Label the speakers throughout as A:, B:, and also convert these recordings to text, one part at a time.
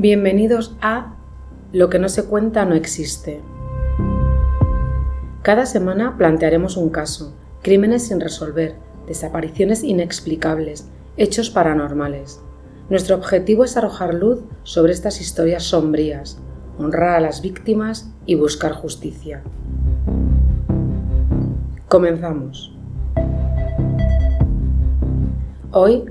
A: Bienvenidos a Lo que no se cuenta no existe. Cada semana plantearemos un caso, crímenes sin resolver, desapariciones inexplicables, hechos paranormales. Nuestro objetivo es arrojar luz sobre estas historias sombrías, honrar a las víctimas y buscar justicia. Comenzamos. Hoy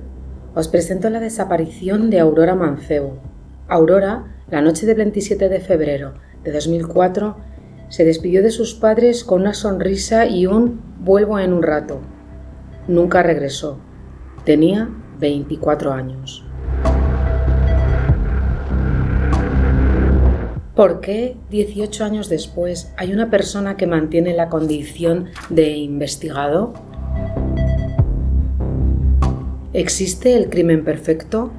A: os presento la desaparición de Aurora Mancebo, Aurora, la noche del 27 de febrero de 2004, se despidió de sus padres con una sonrisa y un vuelvo en un rato. Nunca regresó. Tenía 24 años. ¿Por qué 18 años después hay una persona que mantiene la condición de investigado? ¿Existe el crimen perfecto?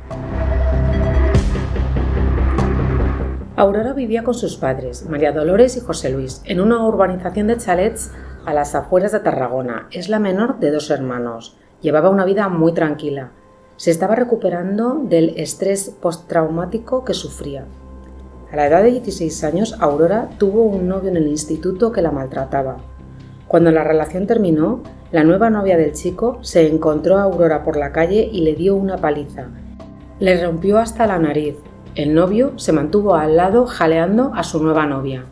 A: Aurora vivía con sus padres, María Dolores y José Luis, en una urbanización de chalets a las afueras de Tarragona. Es la menor de dos hermanos. Llevaba una vida muy tranquila. Se estaba recuperando del estrés postraumático que sufría. A la edad de 16 años, Aurora tuvo un novio en el instituto que la maltrataba. Cuando la relación terminó, la nueva novia del chico se encontró a Aurora por la calle y le dio una paliza. Le rompió hasta la nariz, el novio se mantuvo al lado jaleando a su nueva novia.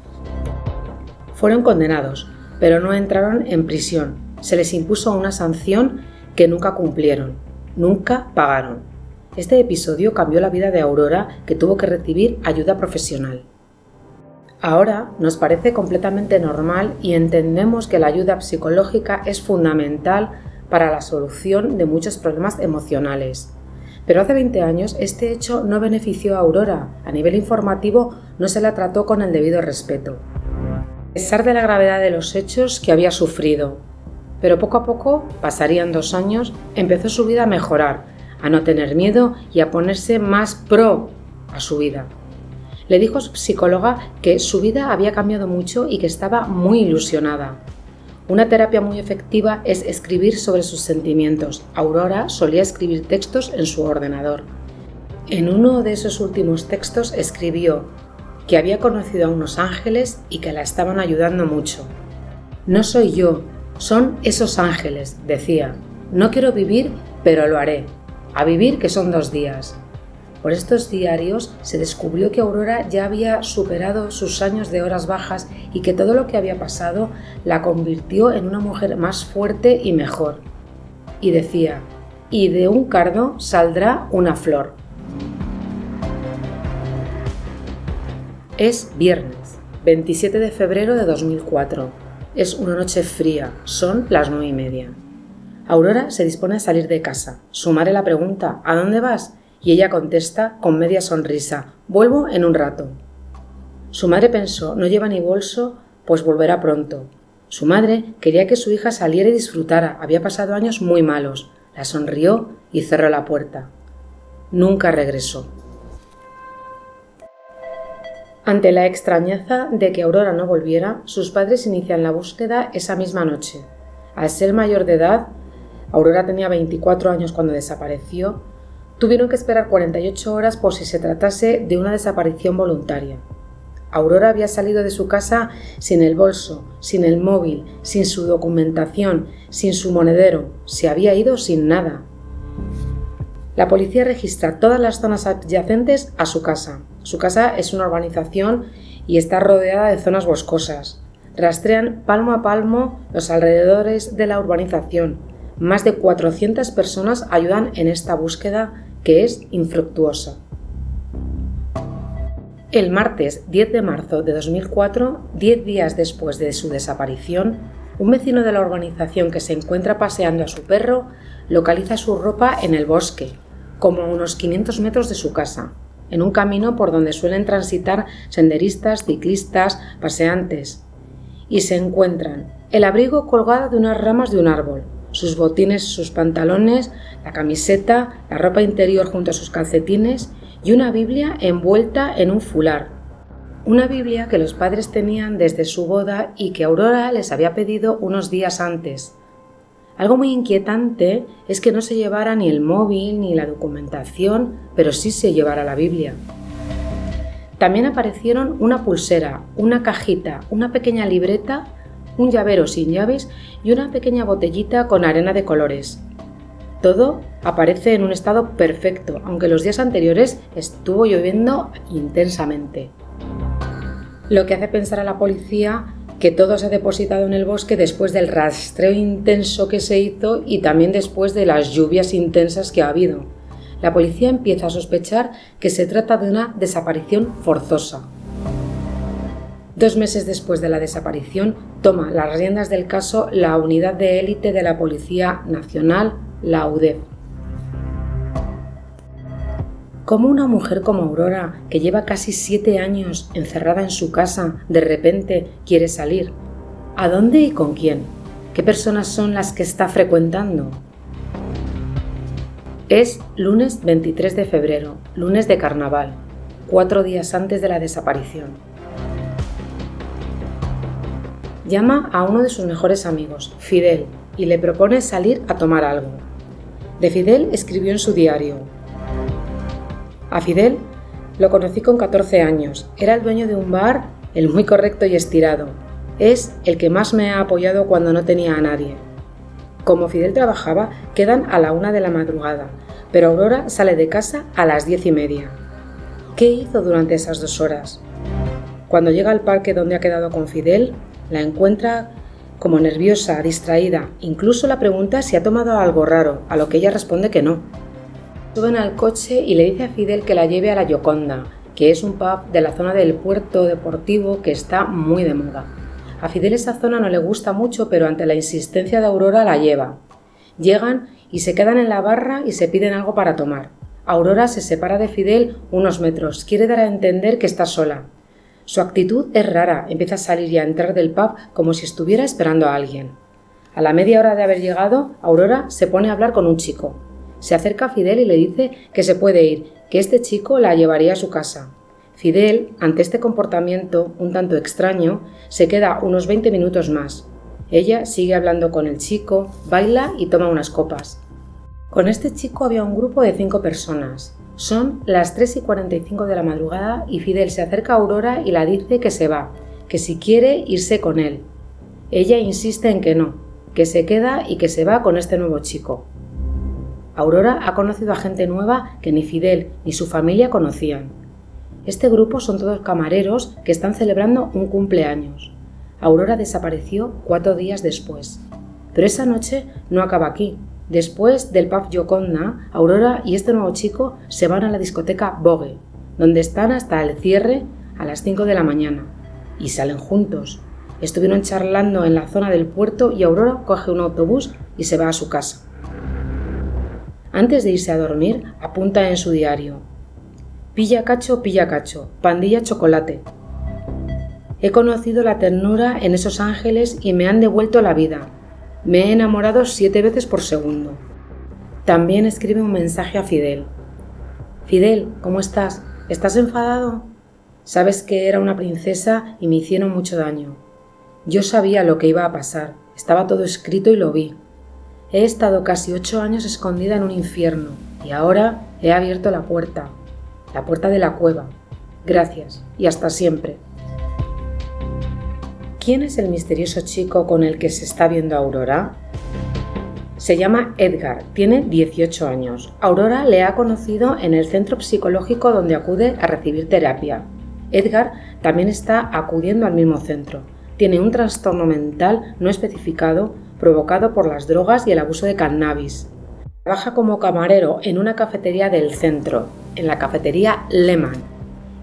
A: Fueron condenados, pero no entraron en prisión. Se les impuso una sanción que nunca cumplieron, nunca pagaron. Este episodio cambió la vida de Aurora, que tuvo que recibir ayuda profesional. Ahora nos parece completamente normal y entendemos que la ayuda psicológica es fundamental para la solución de muchos problemas emocionales. Pero hace 20 años este hecho no benefició a Aurora. A nivel informativo no se la trató con el debido respeto. A pesar de la gravedad de los hechos que había sufrido. Pero poco a poco, pasarían dos años, empezó su vida a mejorar, a no tener miedo y a ponerse más pro a su vida. Le dijo su psicóloga que su vida había cambiado mucho y que estaba muy ilusionada. Una terapia muy efectiva es escribir sobre sus sentimientos. Aurora solía escribir textos en su ordenador. En uno de esos últimos textos escribió que había conocido a unos ángeles y que la estaban ayudando mucho. No soy yo, son esos ángeles, decía. No quiero vivir, pero lo haré. A vivir que son dos días. Por estos diarios se descubrió que Aurora ya había superado sus años de horas bajas y que todo lo que había pasado la convirtió en una mujer más fuerte y mejor. Y decía, y de un cardo saldrá una flor. Es viernes, 27 de febrero de 2004. Es una noche fría, son las nueve y media. Aurora se dispone a salir de casa. Su madre la pregunta, ¿a dónde vas? Y ella contesta con media sonrisa, vuelvo en un rato. Su madre pensó, no lleva ni bolso, pues volverá pronto. Su madre quería que su hija saliera y disfrutara, había pasado años muy malos. La sonrió y cerró la puerta. Nunca regresó. Ante la extrañeza de que Aurora no volviera, sus padres inician la búsqueda esa misma noche. Al ser mayor de edad, Aurora tenía 24 años cuando desapareció, Tuvieron que esperar 48 horas por si se tratase de una desaparición voluntaria. Aurora había salido de su casa sin el bolso, sin el móvil, sin su documentación, sin su monedero. Se había ido sin nada. La policía registra todas las zonas adyacentes a su casa. Su casa es una urbanización y está rodeada de zonas boscosas. Rastrean palmo a palmo los alrededores de la urbanización. Más de 400 personas ayudan en esta búsqueda que es infructuosa. El martes 10 de marzo de 2004, diez días después de su desaparición, un vecino de la urbanización que se encuentra paseando a su perro localiza su ropa en el bosque, como a unos 500 metros de su casa, en un camino por donde suelen transitar senderistas, ciclistas, paseantes, y se encuentran el abrigo colgado de unas ramas de un árbol, sus botines, sus pantalones, la camiseta, la ropa interior junto a sus calcetines y una Biblia envuelta en un fular. Una Biblia que los padres tenían desde su boda y que Aurora les había pedido unos días antes. Algo muy inquietante es que no se llevara ni el móvil ni la documentación, pero sí se llevara la Biblia. También aparecieron una pulsera, una cajita, una pequeña libreta, un llavero sin llaves y una pequeña botellita con arena de colores. Todo aparece en un estado perfecto, aunque los días anteriores estuvo lloviendo intensamente. Lo que hace pensar a la policía que todo se ha depositado en el bosque después del rastreo intenso que se hizo y también después de las lluvias intensas que ha habido. La policía empieza a sospechar que se trata de una desaparición forzosa. Dos meses después de la desaparición, toma las riendas del caso la unidad de élite de la Policía Nacional, la UDEF. ¿Cómo una mujer como Aurora, que lleva casi siete años encerrada en su casa, de repente quiere salir? ¿A dónde y con quién? ¿Qué personas son las que está frecuentando? Es lunes 23 de febrero, lunes de carnaval, cuatro días antes de la desaparición. Llama a uno de sus mejores amigos, Fidel, y le propone salir a tomar algo. De Fidel escribió en su diario, a Fidel lo conocí con 14 años. Era el dueño de un bar, el muy correcto y estirado. Es el que más me ha apoyado cuando no tenía a nadie. Como Fidel trabajaba, quedan a la una de la madrugada, pero Aurora sale de casa a las diez y media. ¿Qué hizo durante esas dos horas? Cuando llega al parque donde ha quedado con Fidel, la encuentra como nerviosa, distraída. Incluso la pregunta si ha tomado algo raro, a lo que ella responde que no. Suben al coche y le dice a Fidel que la lleve a la Yoconda, que es un pub de la zona del puerto deportivo que está muy de moda. A Fidel esa zona no le gusta mucho, pero ante la insistencia de Aurora la lleva. Llegan y se quedan en la barra y se piden algo para tomar. Aurora se separa de Fidel unos metros, quiere dar a entender que está sola. Su actitud es rara, empieza a salir y a entrar del pub como si estuviera esperando a alguien. A la media hora de haber llegado, Aurora se pone a hablar con un chico. Se acerca a Fidel y le dice que se puede ir, que este chico la llevaría a su casa. Fidel, ante este comportamiento un tanto extraño, se queda unos 20 minutos más. Ella sigue hablando con el chico, baila y toma unas copas. Con este chico había un grupo de cinco personas. Son las 3 y 45 de la madrugada y Fidel se acerca a Aurora y la dice que se va, que si quiere irse con él. Ella insiste en que no, que se queda y que se va con este nuevo chico. Aurora ha conocido a gente nueva que ni Fidel ni su familia conocían. Este grupo son todos camareros que están celebrando un cumpleaños. Aurora desapareció cuatro días después. Pero esa noche no acaba aquí. Después del pub Yoconda, Aurora y este nuevo chico se van a la discoteca Vogue, donde están hasta el cierre a las 5 de la mañana. Y salen juntos. Estuvieron charlando en la zona del puerto y Aurora coge un autobús y se va a su casa. Antes de irse a dormir, apunta en su diario. Pilla cacho, pilla cacho, pandilla chocolate. He conocido la ternura en esos ángeles y me han devuelto la vida. Me he enamorado siete veces por segundo. También escribe un mensaje a Fidel. Fidel, ¿cómo estás? ¿Estás enfadado? Sabes que era una princesa y me hicieron mucho daño. Yo sabía lo que iba a pasar. Estaba todo escrito y lo vi. He estado casi ocho años escondida en un infierno y ahora he abierto la puerta, la puerta de la cueva. Gracias y hasta siempre. ¿Quién es el misterioso chico con el que se está viendo Aurora? Se llama Edgar, tiene 18 años. Aurora le ha conocido en el centro psicológico donde acude a recibir terapia. Edgar también está acudiendo al mismo centro. Tiene un trastorno mental no especificado provocado por las drogas y el abuso de cannabis. Trabaja como camarero en una cafetería del centro, en la cafetería Lehman,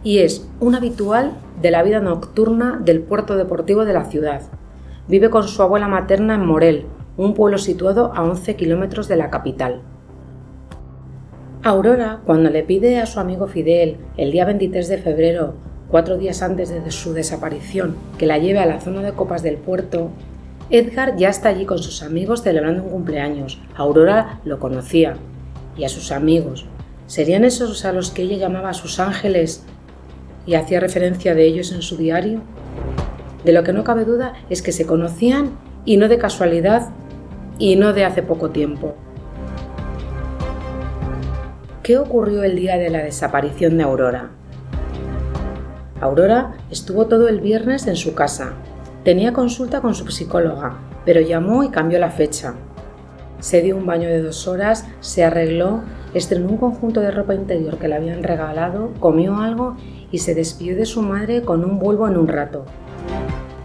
A: y es un habitual de la vida nocturna del puerto deportivo de la ciudad. Vive con su abuela materna en Morel, un pueblo situado a 11 kilómetros de la capital. Aurora, cuando le pide a su amigo Fidel el día 23 de febrero, cuatro días antes de su desaparición, que la lleve a la zona de copas del puerto, Edgar ya está allí con sus amigos celebrando un cumpleaños. Aurora lo conocía. Y a sus amigos. ¿Serían esos a los que ella llamaba sus ángeles y hacía referencia de ellos en su diario? De lo que no cabe duda es que se conocían y no de casualidad y no de hace poco tiempo. ¿Qué ocurrió el día de la desaparición de Aurora? Aurora estuvo todo el viernes en su casa. Tenía consulta con su psicóloga, pero llamó y cambió la fecha. Se dio un baño de dos horas, se arregló, estrenó un conjunto de ropa interior que le habían regalado, comió algo y se despidió de su madre con un vuelvo en un rato.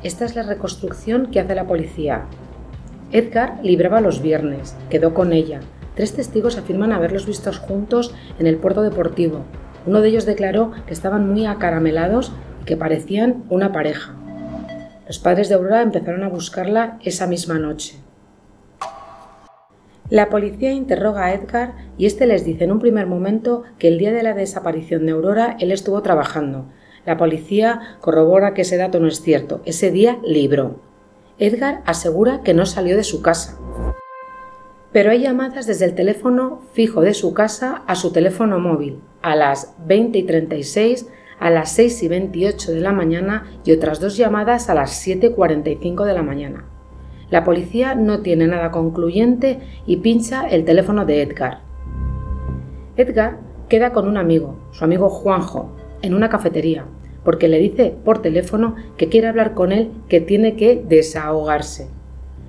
A: Esta es la reconstrucción que hace la policía. Edgar libraba los viernes, quedó con ella. Tres testigos afirman haberlos vistos juntos en el puerto deportivo. Uno de ellos declaró que estaban muy acaramelados y que parecían una pareja. Los padres de Aurora empezaron a buscarla esa misma noche. La policía interroga a Edgar y este les dice en un primer momento que el día de la desaparición de Aurora él estuvo trabajando. La policía corrobora que ese dato no es cierto. Ese día libró. Edgar asegura que no salió de su casa. Pero hay llamadas desde el teléfono fijo de su casa a su teléfono móvil a las 20 y 36, a las 6 y 28 de la mañana y otras dos llamadas a las 7.45 de la mañana. La policía no tiene nada concluyente y pincha el teléfono de Edgar. Edgar queda con un amigo, su amigo Juanjo, en una cafetería, porque le dice por teléfono que quiere hablar con él, que tiene que desahogarse.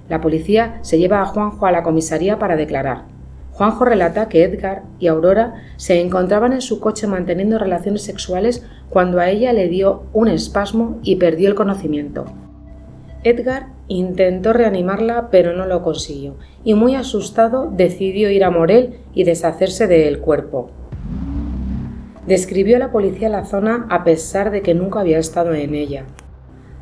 A: La policía se lleva a Juanjo a la comisaría para declarar. Juanjo relata que Edgar y Aurora se encontraban en su coche manteniendo relaciones sexuales cuando a ella le dio un espasmo y perdió el conocimiento. Edgar intentó reanimarla pero no lo consiguió y muy asustado decidió ir a Morel y deshacerse del cuerpo. Describió a la policía la zona a pesar de que nunca había estado en ella.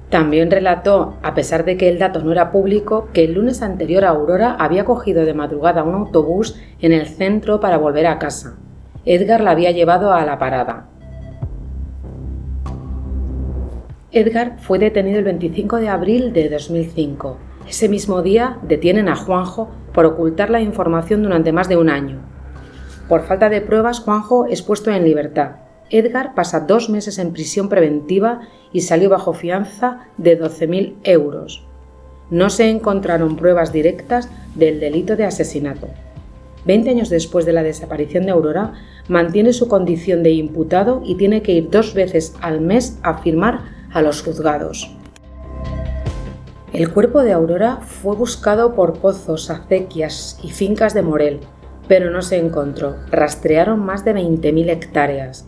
A: También relató, a pesar de que el dato no era público, que el lunes anterior Aurora había cogido de madrugada un autobús en el centro para volver a casa. Edgar la había llevado a la parada. Edgar fue detenido el 25 de abril de 2005. Ese mismo día detienen a Juanjo por ocultar la información durante más de un año. Por falta de pruebas, Juanjo es puesto en libertad. Edgar pasa dos meses en prisión preventiva y salió bajo fianza de 12.000 euros. No se encontraron pruebas directas del delito de asesinato. Veinte años después de la desaparición de Aurora, mantiene su condición de imputado y tiene que ir dos veces al mes a firmar a los juzgados. El cuerpo de Aurora fue buscado por pozos, acequias y fincas de Morel, pero no se encontró. Rastrearon más de 20.000 hectáreas.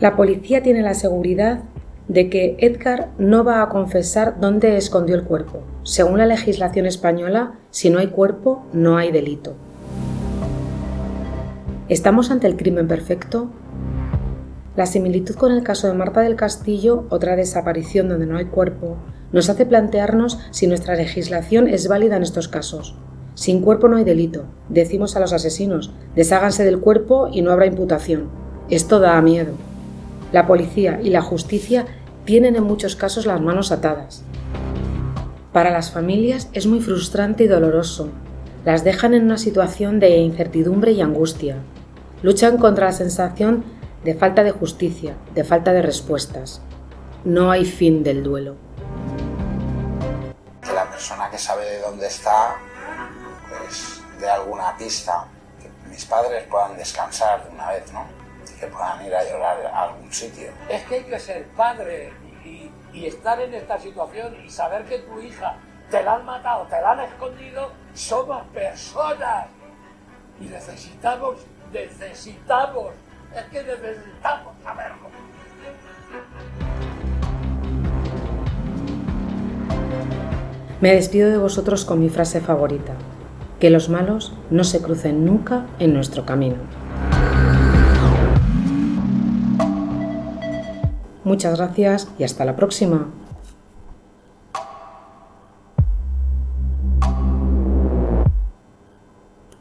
A: La policía tiene la seguridad de que Edgar no va a confesar dónde escondió el cuerpo. Según la legislación española, si no hay cuerpo, no hay delito. ¿Estamos ante el crimen perfecto? La similitud con el caso de Marta del Castillo, otra desaparición donde no hay cuerpo, nos hace plantearnos si nuestra legislación es válida en estos casos. Sin cuerpo no hay delito. Decimos a los asesinos, desháganse del cuerpo y no habrá imputación. Esto da miedo. La policía y la justicia tienen en muchos casos las manos atadas. Para las familias es muy frustrante y doloroso. Las dejan en una situación de incertidumbre y angustia. Luchan contra la sensación de falta de justicia, de falta de respuestas. No hay fin del duelo.
B: Que la persona que sabe de dónde está, pues de alguna pista, que mis padres puedan descansar de una vez, ¿no? que puedan ir a llorar a algún sitio.
C: Es que hay que ser padre y, y estar en esta situación y saber que tu hija te la han matado, te la han escondido, somos personas y necesitamos, necesitamos es que necesitamos saberlo.
A: Me despido de vosotros con mi frase favorita, que los malos no se crucen nunca en nuestro camino. Muchas gracias y hasta la próxima.